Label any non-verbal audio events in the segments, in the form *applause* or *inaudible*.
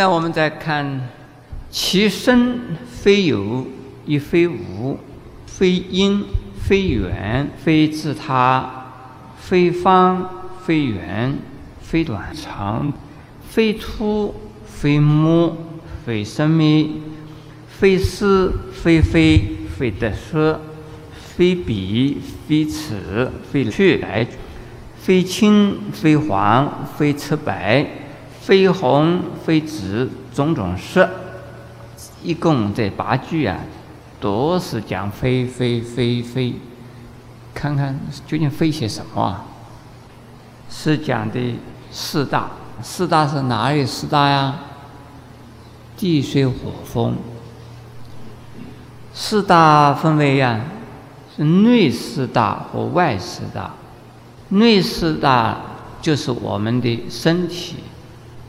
那我们再看，其身非有，亦非无，非因，非缘，非自他，非方，非圆，非短长，非粗，非末，非生灭，非是，非非，非得失，非彼，非此，非去来，非青，非黄，非赤白。非红非紫，种种色，一共这八句啊，都是讲非非非非。看看究竟非些什么啊？是讲的四大，四大是哪里四大呀？地水火风。四大分为呀，是内四大和外四大。内四大就是我们的身体。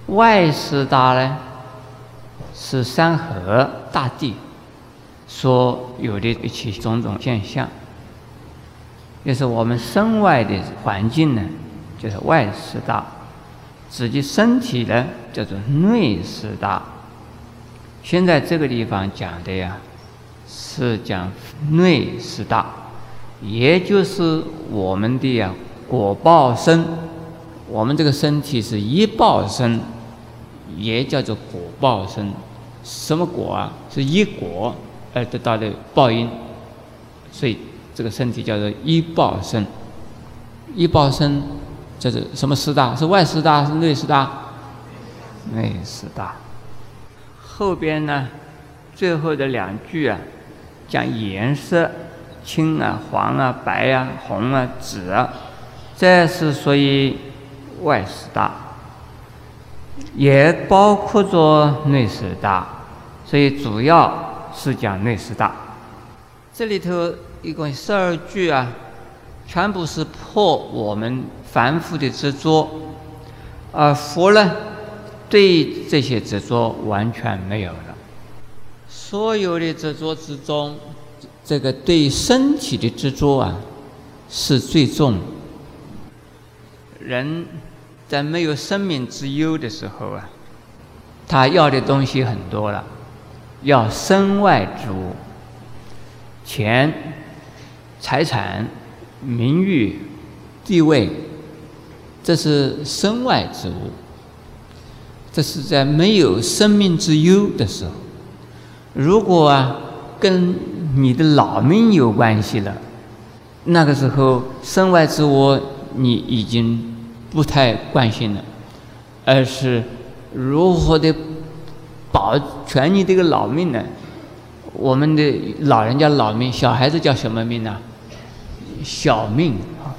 外四大呢，是山河大地所有的一切种种现象，也是我们身外的环境呢，就是外四大；自己身体呢，叫做内四大。现在这个地方讲的呀，是讲内四大，也就是我们的呀果报身，我们这个身体是一报身。也叫做果报身，什么果啊？是一果而得到的报应，所以这个身体叫做一报身。一报身叫做什么四大？是外四大是内四大？内四大。后边呢，最后的两句啊，讲颜色，青啊、黄啊、白啊、红啊、紫啊，这是属于外四大。也包括着内四大，所以主要是讲内四大。这里头一共十二句啊，全部是破我们凡夫的执着，而佛呢，对这些执着完全没有了。所有的执着之中，这个对身体的执着啊，是最重。人。在没有生命之忧的时候啊，他要的东西很多了，要身外之物，钱、财产、名誉、地位，这是身外之物。这是在没有生命之忧的时候。如果啊，跟你的老命有关系了，那个时候身外之物你已经。不太关心了，而是如何的保全你这个老命呢？我们的老人家老命，小孩子叫什么命呢？小命啊，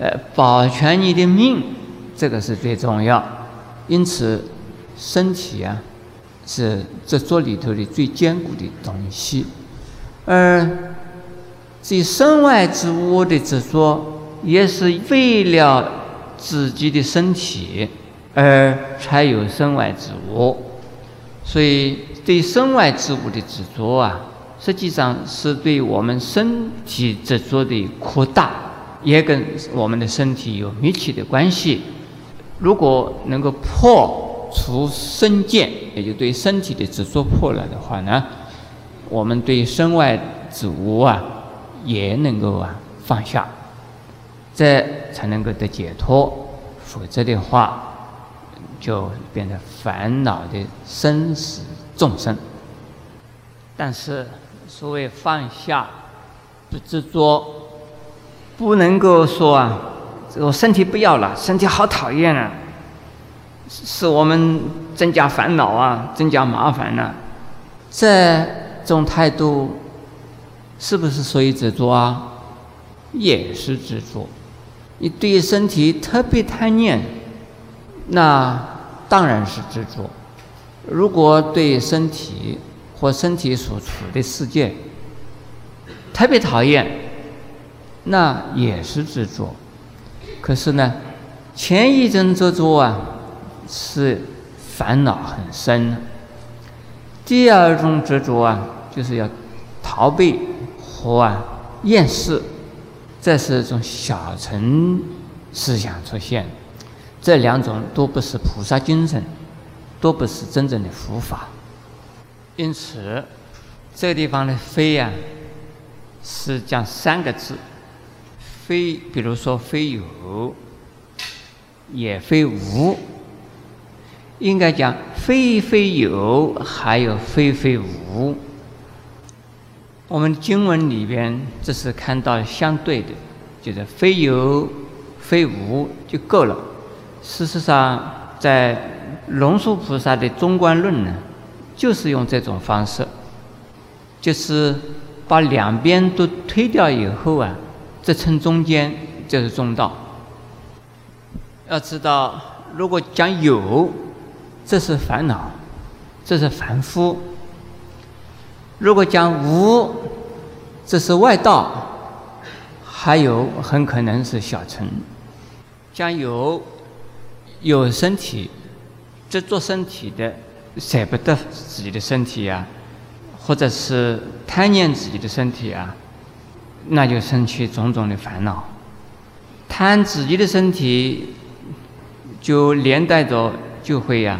呃，保全你的命，这个是最重要。因此，身体啊，是这座里头的最坚固的东西。而这身外之物的执着，也是为了。自己的身体，而才有身外之物，所以对身外之物的执着啊，实际上是对我们身体执着的扩大，也跟我们的身体有密切的关系。如果能够破除身见，也就对身体的执着破了的话呢，我们对身外之物啊，也能够啊放下。这才能够得解脱，否则的话，就变得烦恼的生死众生。但是，所谓放下，不执着，不能够说啊，我身体不要了，身体好讨厌啊，使我们增加烦恼啊，增加麻烦呢。这种态度，是不是属于执着啊？也是执着。你对身体特别贪念，那当然是执着；如果对身体或身体所处的世界特别讨厌，那也是执着。可是呢，前一种执着啊，是烦恼很深；第二种执着啊，就是要逃避和啊厌世。这是一种小乘思想出现，这两种都不是菩萨精神，都不是真正的佛法。因此，这个地方的“非”呀，是讲三个字：非，比如说非有，也非无。应该讲非非有，还有非非无。我们经文里边，这是看到相对的，就是非有非无就够了。事实上，在龙树菩萨的中观论呢，就是用这种方式，就是把两边都推掉以后啊，这称中间就是中道。要知道，如果讲有，这是烦恼，这是凡夫。如果讲无，这是外道，还有很可能是小乘。讲有，有身体，这做身体的舍不得自己的身体呀，或者是贪念自己的身体啊，那就生起种种的烦恼。贪自己的身体，就连带着就会呀。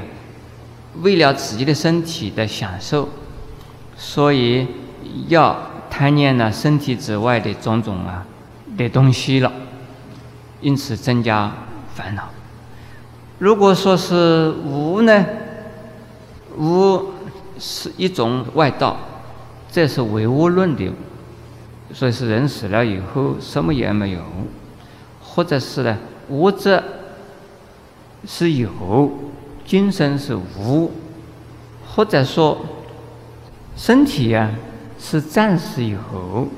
为了自己的身体的享受，所以要贪念了身体之外的种种啊的东西了，因此增加烦恼。如果说是无呢，无是一种外道，这是唯物论的，所以是人死了以后什么也没有，或者是呢无则是有。精神是无，或者说身体呀是暂时有，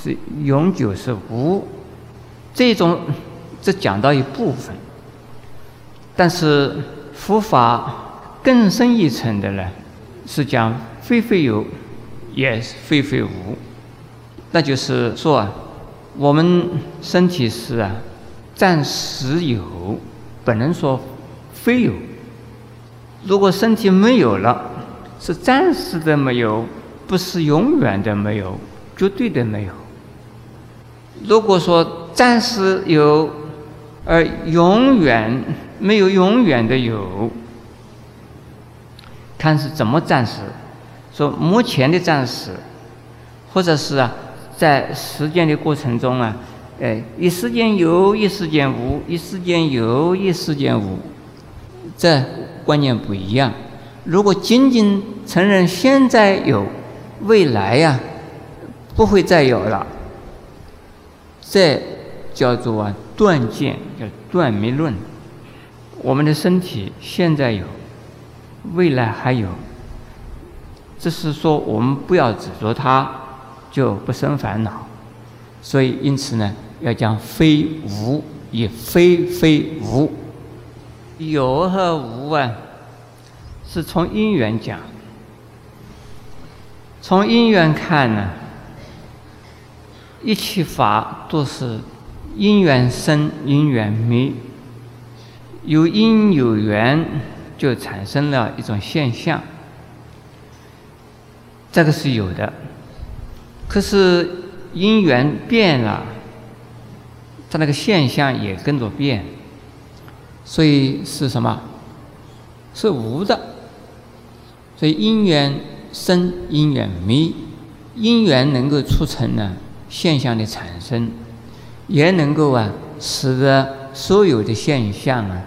是永久是无。这种只讲到一部分，但是佛法更深一层的呢，是讲非非有，也非非无。那就是说啊，我们身体是啊暂时有，不能说非有。如果身体没有了，是暂时的没有，不是永远的没有，绝对的没有。如果说暂时有，而永远没有永远的有，看是怎么暂时？说目前的暂时，或者是啊，在实践的过程中啊，哎，一时间有，一时间无，一时间有，一时间无，这。观念不一样。如果仅仅承认现在有，未来呀不会再有了，这叫做啊断见，叫断灭论。我们的身体现在有，未来还有，这是说我们不要执着它，就不生烦恼。所以因此呢，要讲非无，也非非无。有和无啊，是从因缘讲。从因缘看呢，一切法都是因缘生，因缘灭。有因有缘，就产生了一种现象。这个是有的。可是因缘变了，它那个现象也跟着变。所以是什么？是无的。所以因缘生，因缘灭，因缘能够促成呢现象的产生，也能够啊使得所有的现象啊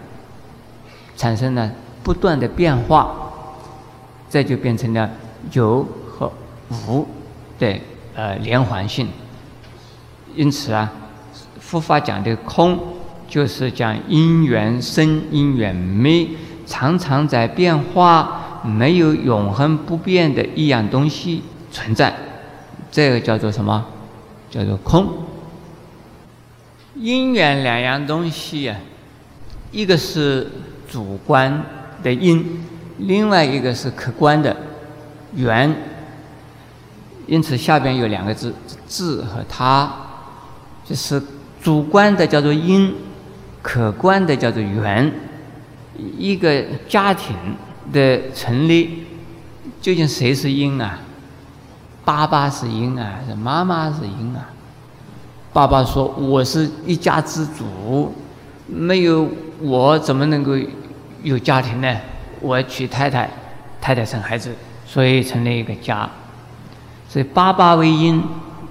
产生了不断的变化，这就变成了有和无的呃连环性。因此啊，佛法讲的空。就是讲因缘生，因缘灭，常常在变化，没有永恒不变的一样东西存在，这个叫做什么？叫做空。因缘两样东西呀，一个是主观的因，另外一个是客观的缘。因此下边有两个字“字”和“他”，就是主观的叫做因。可观的叫做缘，一个家庭的成立，究竟谁是因啊？爸爸是因啊，是妈妈是因啊？爸爸说：“我是一家之主，没有我怎么能够有家庭呢？我娶太太，太太生孩子，所以成了一个家。所以爸爸为因，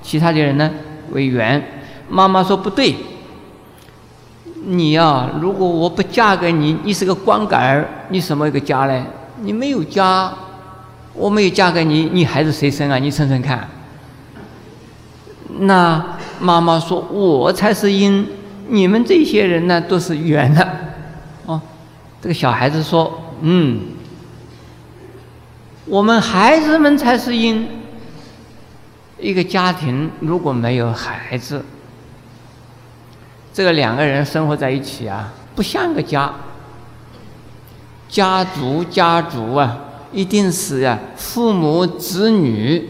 其他的人呢为缘。妈妈说不对，你呀，如果我不嫁给你，你是个光杆儿，你什么一个家呢？你没有家，我没有嫁给你，你孩子谁生啊？你称称看。那妈妈说，我才是因，你们这些人呢都是缘的。哦，这个小孩子说，嗯，我们孩子们才是因。一个家庭如果没有孩子，这个两个人生活在一起啊，不像个家。家族家族啊，一定是啊，父母子女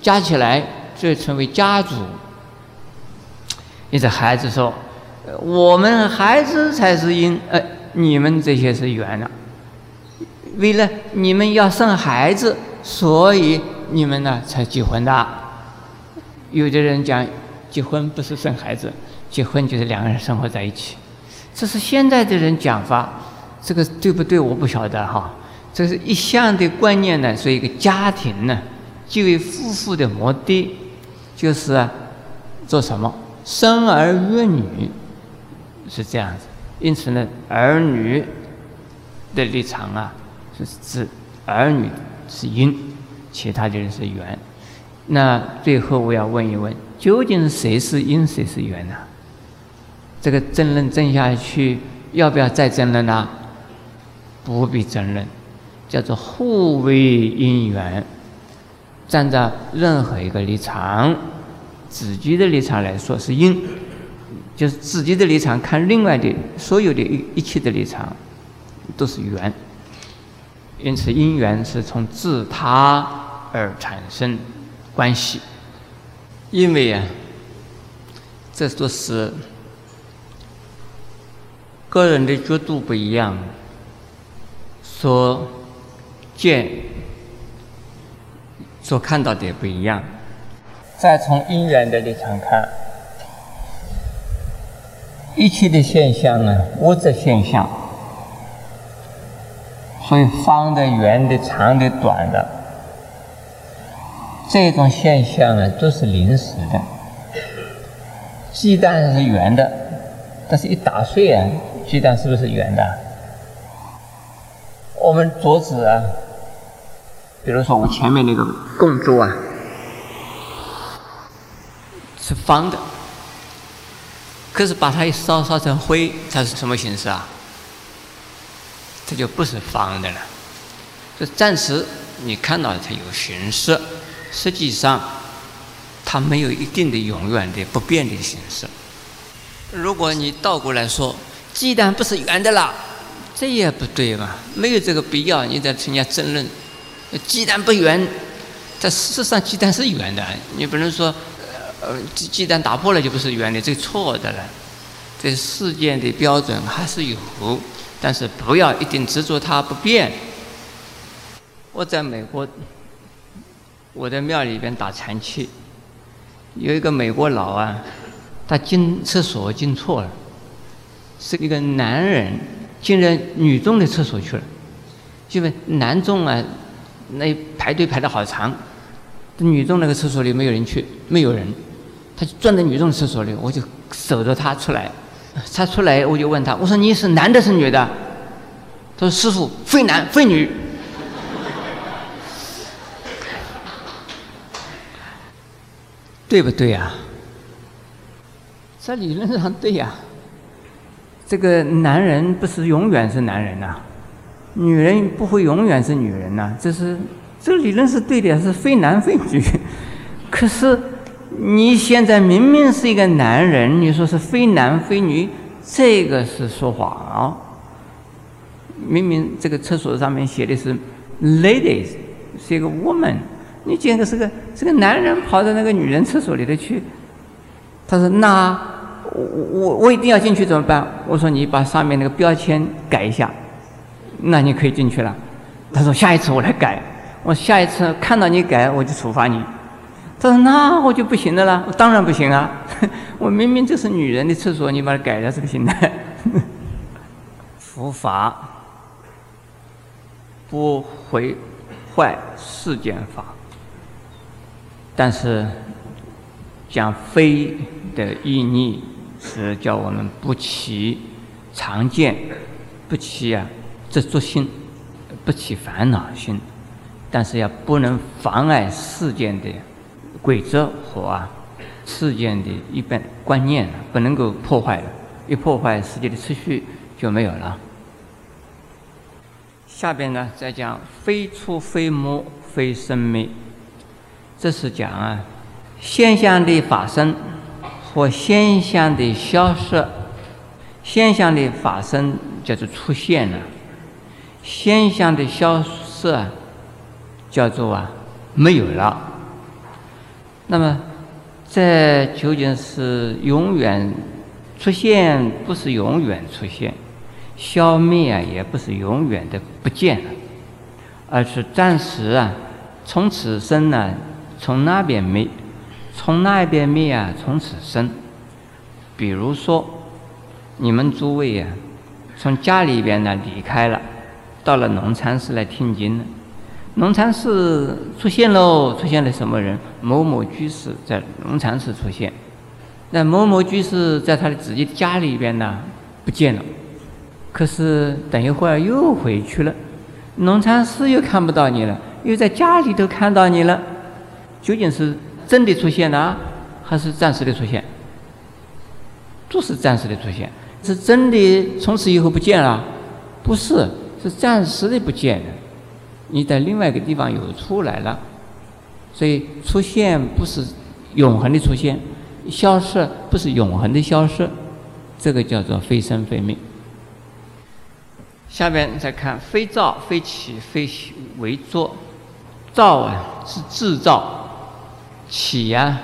加起来就成为家族。你这，孩子说：“我们孩子才是因，呃，你们这些是缘了。为了你们要生孩子，所以你们呢才结婚的。”有的人讲，结婚不是生孩子，结婚就是两个人生活在一起。这是现在的人讲法，这个对不对？我不晓得哈。这是一向的观念呢，所以一个家庭呢，作为夫妇的目的，就是，做什么？生儿育女，是这样子。因此呢，儿女的立场啊，是指儿女是因，其他的人是缘。那最后我要问一问，究竟谁是因，谁是缘呢？这个争论争下去，要不要再争论呢？不必争论，叫做互为因缘。站在任何一个立场，自己的立场来说是因，就是自己的立场看另外的所有的一一切的立场都是缘。因此，因缘是从自他而产生。关系，因为啊，这都是个人的角度不一样，所见、所看到的也不一样。再从因缘的立场看，一切的现象呢，物质现象，所以方的、圆的、长的、短的。这种现象呢，都是临时的。鸡蛋是圆的，但是一打碎啊，鸡蛋是不是圆的？我们桌子啊，比如说我前面那个供桌啊，是方的，可是把它一烧烧成灰，它是什么形式啊？这就不是方的了。这暂时你看到它有形式。实际上，它没有一定的永远的不变的形式。如果你倒过来说，鸡蛋不是圆的啦，这也不对嘛，没有这个必要。你在参加争论，鸡蛋不圆，但事实上鸡蛋是圆的。你不能说，呃，鸡鸡蛋打破了就不是圆的，这错的了。这世间的标准还是有，但是不要一定执着它不变。我在美国。我在庙里边打禅去，有一个美国佬啊，他进厕所进错了，是一个男人进了女众的厕所去了，因为男众啊，那排队排的好长，女众那个厕所里没有人去，没有人，他就钻在女众厕所里，我就守着他出来，他出来我就问他，我说你是男的是女的？他说师傅非男非女。对不对呀？在理论上对呀。这个男人不是永远是男人呐，女人不会永远是女人呐。这是这个理论是对的，是非男非女。*laughs* 可是你现在明明是一个男人，你说是非男非女，这个是说谎啊。明明这个厕所上面写的是 ladies，是一个 woman。你见个是个是个男人跑到那个女人厕所里头去，他说：“那我我我一定要进去怎么办？”我说：“你把上面那个标签改一下，那你可以进去了。”他说：“下一次我来改。”我下一次看到你改，我就处罚你。他说：“那我就不行的了。”我当然不行啊！*laughs* 我明明这是女人的厕所，你把它改了是 *laughs* 不行的。佛法不毁坏世间法。但是讲非的意义是叫我们不起常见，不起啊执着心，不起烦恼心，但是要不能妨碍世间的规则和啊世间的一般观念，不能够破坏了，一破坏世界的秩序就没有了。下边呢再讲非出非没非生灭。这是讲啊，现象的发生或现象的消失。现象的发生叫做出现了，现象的消失啊，叫做啊没有了。那么，这究竟是永远出现，不是永远出现；消灭啊，也不是永远的不见了，而是暂时啊，从此生呢。从那边没，从那边灭啊，从此生。比如说，你们诸位啊，从家里边呢离开了，到了农禅寺来听经了。农禅寺出现喽，出现了什么人？某某居士在农禅寺出现。那某某居士在他的自己家里边呢不见了，可是等一会儿又回去了，农禅寺又看不到你了，又在家里头看到你了。究竟是真的出现呢，还是暂时的出现？都是暂时的出现。是真的从此以后不见了？不是，是暂时的不见了。你在另外一个地方又出来了，所以出现不是永恒的出现，消失不是永恒的消失。这个叫做非生非灭。下边再看非造非起非为作，造啊是制造。起呀，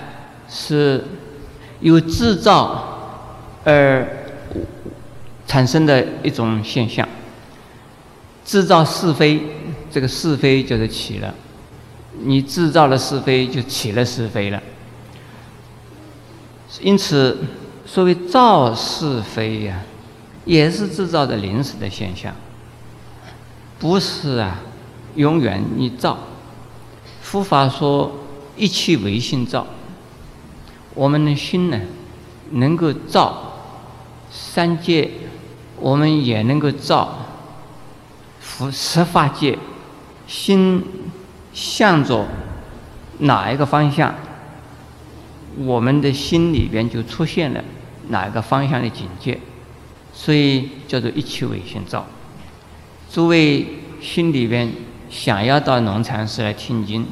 是由制造而产生的一种现象。制造是非，这个是非就是起了。你制造了是非，就起了是非了。因此，所谓造是非呀，也是制造的临时的现象，不是啊，永远你造。佛法说。一气为心造，我们的心呢，能够造三界，我们也能够造十十法界。心向着哪一个方向，我们的心里边就出现了哪一个方向的境界，所以叫做一气为心造。诸位心里边想要到农禅寺来听经。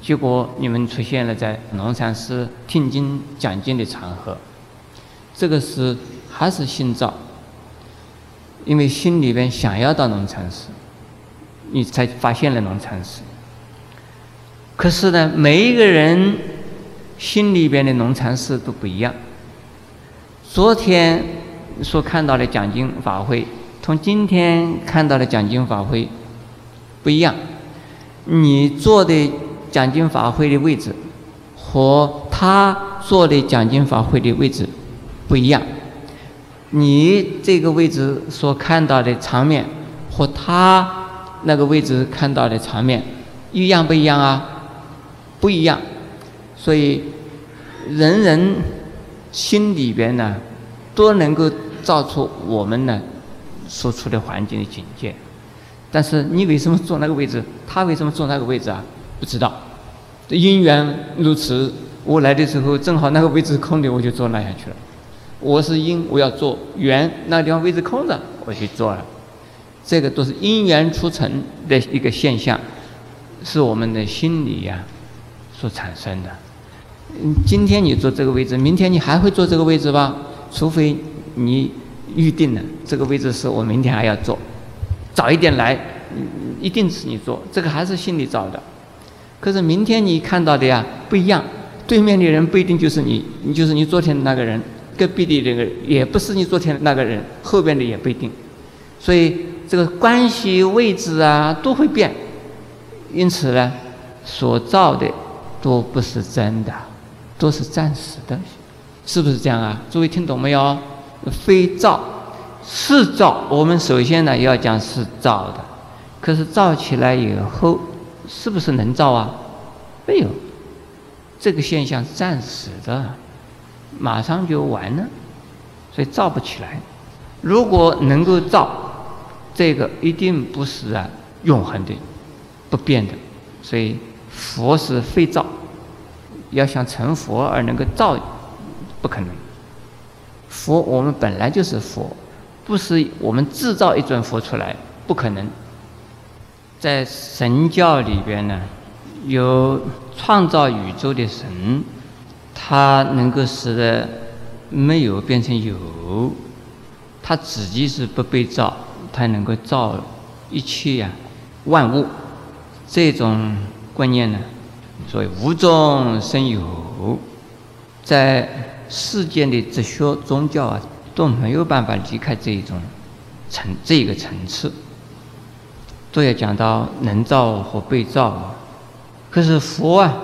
结果你们出现了在龙禅寺听经讲经的场合，这个是还是心造？因为心里边想要到龙禅寺，你才发现了龙禅寺。可是呢，每一个人心里边的龙禅寺都不一样。昨天所看到的讲经法会，同今天看到的讲经法会不一样。你做的。讲经法会的位置和他坐的讲经法会的位置不一样。你这个位置所看到的场面和他那个位置看到的场面一样不一样啊？不一样。所以人人心里边呢都能够造出我们呢所处的环境的境界。但是你为什么坐那个位置？他为什么坐那个位置啊？不知道，因缘如此。我来的时候正好那个位置空的，我就坐那下去了。我是因，我要坐缘，那个地方位置空着，我去坐了。这个都是因缘促成的一个现象，是我们的心理呀所产生的。嗯，今天你坐这个位置，明天你还会坐这个位置吧？除非你预定了这个位置是我明天还要坐，早一点来，一定是你坐。这个还是心里造的。可是明天你看到的呀不一样，对面的人不一定就是你，你就是你昨天的那个人，隔壁的那个也不是你昨天的那个人，后边的也不一定，所以这个关系位置啊都会变，因此呢，所造的都不是真的，都是暂时的，是不是这样啊？诸位听懂没有？非造是造，我们首先呢要讲是造的，可是造起来以后，是不是能造啊？没有，这个现象暂时的，马上就完了，所以造不起来。如果能够造，这个一定不是啊永恒的、不变的。所以佛是非造，要想成佛而能够造，不可能。佛我们本来就是佛，不是我们制造一尊佛出来，不可能。在神教里边呢，有创造宇宙的神，他能够使得没有变成有，他自己是不被造，他能够造一切呀万物。这种观念呢，所谓无中生有，在世间的哲学、宗教啊都没有办法离开这一种层这个层次。都要讲到能造和被造，可是佛啊，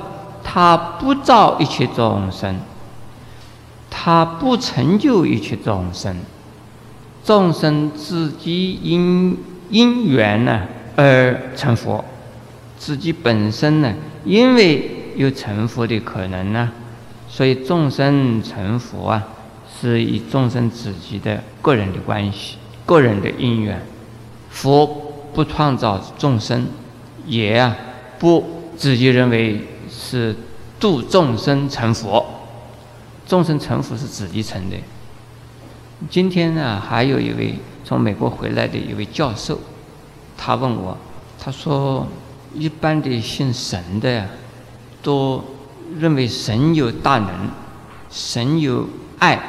他不造一切众生，他不成就一切众生，众生自己因因缘呢而成佛，自己本身呢，因为有成佛的可能呢，所以众生成佛啊，是以众生自己的个人的关系、个人的因缘，佛。不创造众生，也啊不自己认为是度众生成佛，众生成佛是自己成的。今天呢，还有一位从美国回来的一位教授，他问我，他说一般的信神的呀，都认为神有大能，神有爱，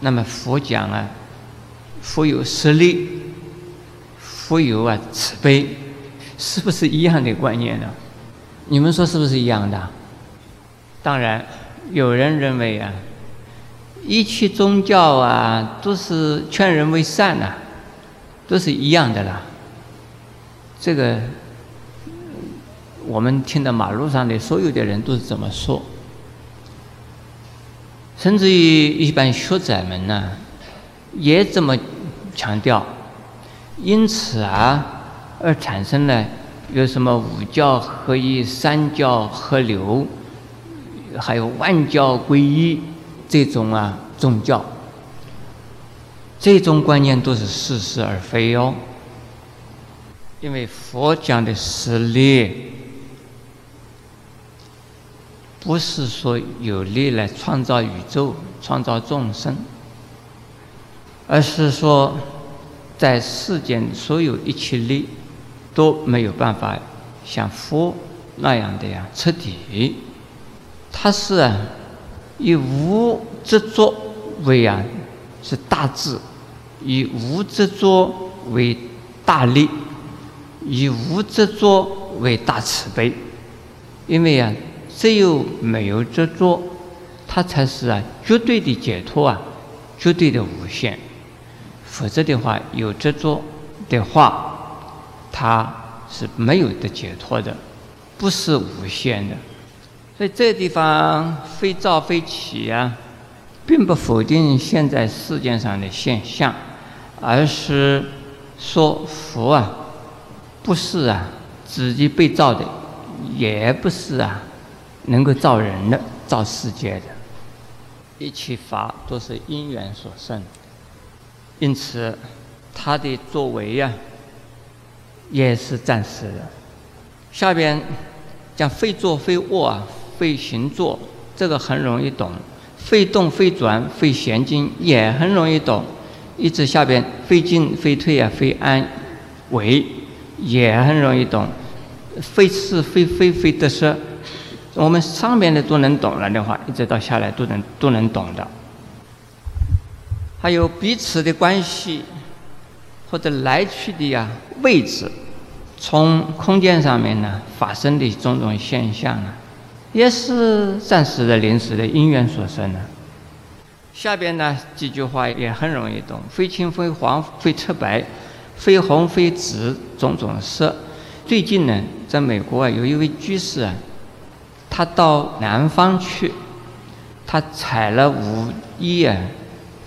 那么佛讲啊，佛有实力。富有啊，慈悲，是不是一样的观念呢？你们说是不是一样的？当然，有人认为啊，一切宗教啊都是劝人为善呐，都是一样的啦。这个，我们听到马路上的所有的人都是这么说，甚至于一般学者们呢，也这么强调。因此啊，而产生了有什么五教合一、三教合流，还有万教归一这种啊宗教，这种观念都是似是而非哦。因为佛讲的实力，不是说有力来创造宇宙、创造众生，而是说。在世间，所有一切力都没有办法像佛那样的呀彻底。他是啊，以无执着为啊是大智，以无执着为大力，以无执着为大慈悲。因为啊，只有没有执着，他才是啊绝对的解脱啊，绝对的无限。否则的话，有执着的话，它是没有的解脱的，不是无限的。所以这地方非造非起啊，并不否定现在世界上的现象，而是说佛啊，不是啊自己被造的，也不是啊能够造人的、造世界的，一切法都是因缘所生。因此，他的作为呀，也是暂时的。下边讲非坐非卧啊，非行坐，这个很容易懂；非动非转，非闲静也很容易懂。一直下边非进非退啊，非安危也很容易懂。非是非非非得失，我们上面的都能懂了的话，一直到下来都能都能懂的。还有彼此的关系，或者来去的呀位置，从空间上面呢发生的种种现象啊，也是暂时的、临时的因缘所生的。下边呢几句话也很容易懂：非青非黄非赤白，非红非紫，种种色。最近呢，在美国啊，有一位居士啊，他到南方去，他采了五一啊。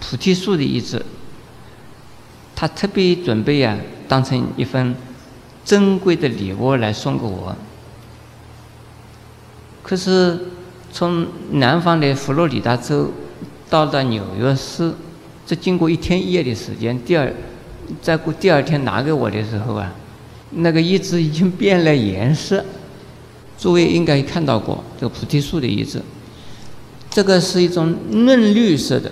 菩提树的意志，他特别准备啊，当成一份珍贵的礼物来送给我。可是从南方的佛罗里达州到了纽约市，这经过一天一夜的时间，第二再过第二天拿给我的时候啊，那个叶子已经变了颜色。诸位应该看到过这个菩提树的叶子，这个是一种嫩绿色的，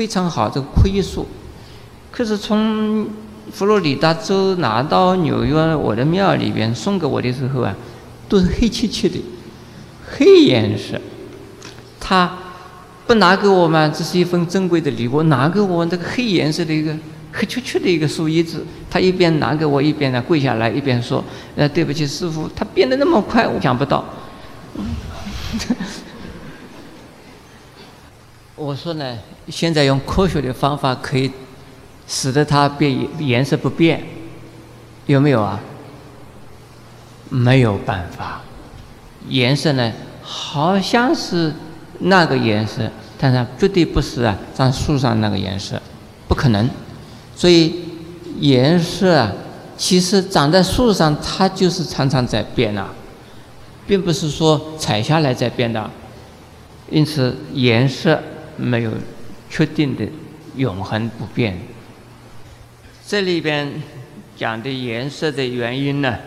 非常好。这个枯叶树，可是从佛罗里达州拿到纽约我的庙里边送给我的时候啊，都是黑漆漆的，黑颜色。他不拿给我嘛，这是一份珍贵的礼物，拿给我这个黑颜色的一个黑黢黢的一个树叶子。他一边拿给我，一边呢跪下来，一边说：“呃，对不起，师傅，他变得那么快，我想不到。”我说呢，现在用科学的方法可以。使得它变颜色不变，有没有啊？没有办法，颜色呢好像是那个颜色，但是绝对不是啊，长树上那个颜色，不可能。所以颜色啊，其实长在树上，它就是常常在变啊，并不是说采下来在变的。因此，颜色没有确定的永恒不变。这里边讲的颜色的原因呢，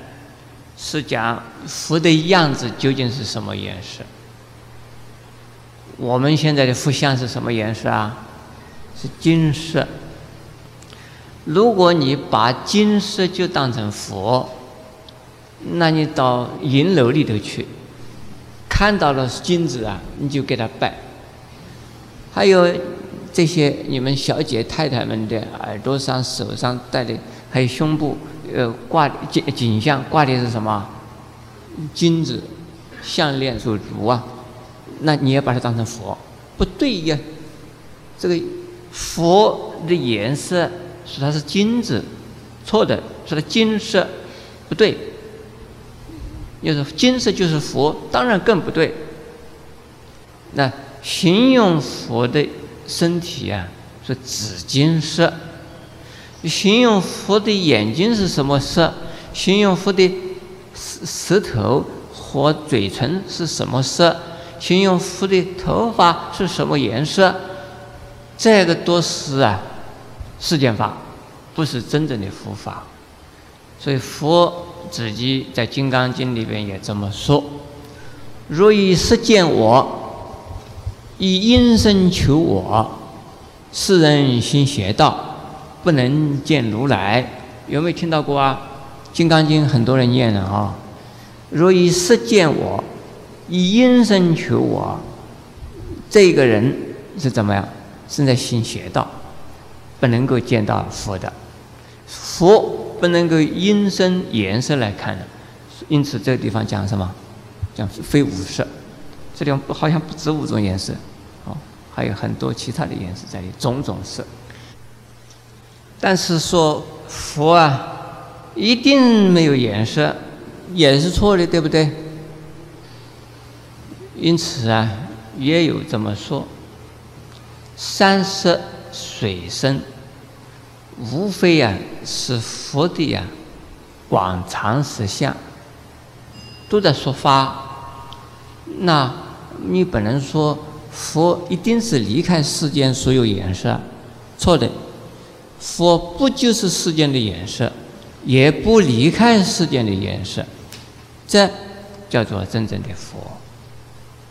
是讲佛的样子究竟是什么颜色。我们现在的佛像是什么颜色啊？是金色。如果你把金色就当成佛，那你到银楼里头去，看到了金子啊，你就给他拜。还有。这些你们小姐太太们的耳朵上、手上戴的，还有胸部，呃，挂颈颈项挂的是什么？金子、项链、手镯啊？那你也把它当成佛？不对呀！这个佛的颜色说它是金子，错的，说它金色，不对。要是金色就是佛，当然更不对。那形容佛的。身体啊是紫金色，形容佛的眼睛是什么色？形容佛的舌舌头和嘴唇是什么色？形容佛的头发是什么颜色？这个都是啊世间法，不是真正的佛法。所以佛自己在《金刚经》里边也这么说：“若以实见我。”以因身求我，世人心邪道，不能见如来。有没有听到过啊？《金刚经》很多人念的啊。若以色见我，以因身求我，这个人是怎么样？是在行邪道，不能够见到佛的。佛不能够因身颜色来看的，因此这个地方讲什么？讲非五色。这里好像不止五种颜色，哦，还有很多其他的颜色在里，种种色。但是说佛啊，一定没有颜色，也是错的，对不对？因此啊，也有这么说：山色水声，无非呀是佛的呀广长实相，都在说法。那。你不能说佛一定是离开世间所有颜色，错的。佛不就是世间的颜色，也不离开世间的颜色，这叫做真正的佛。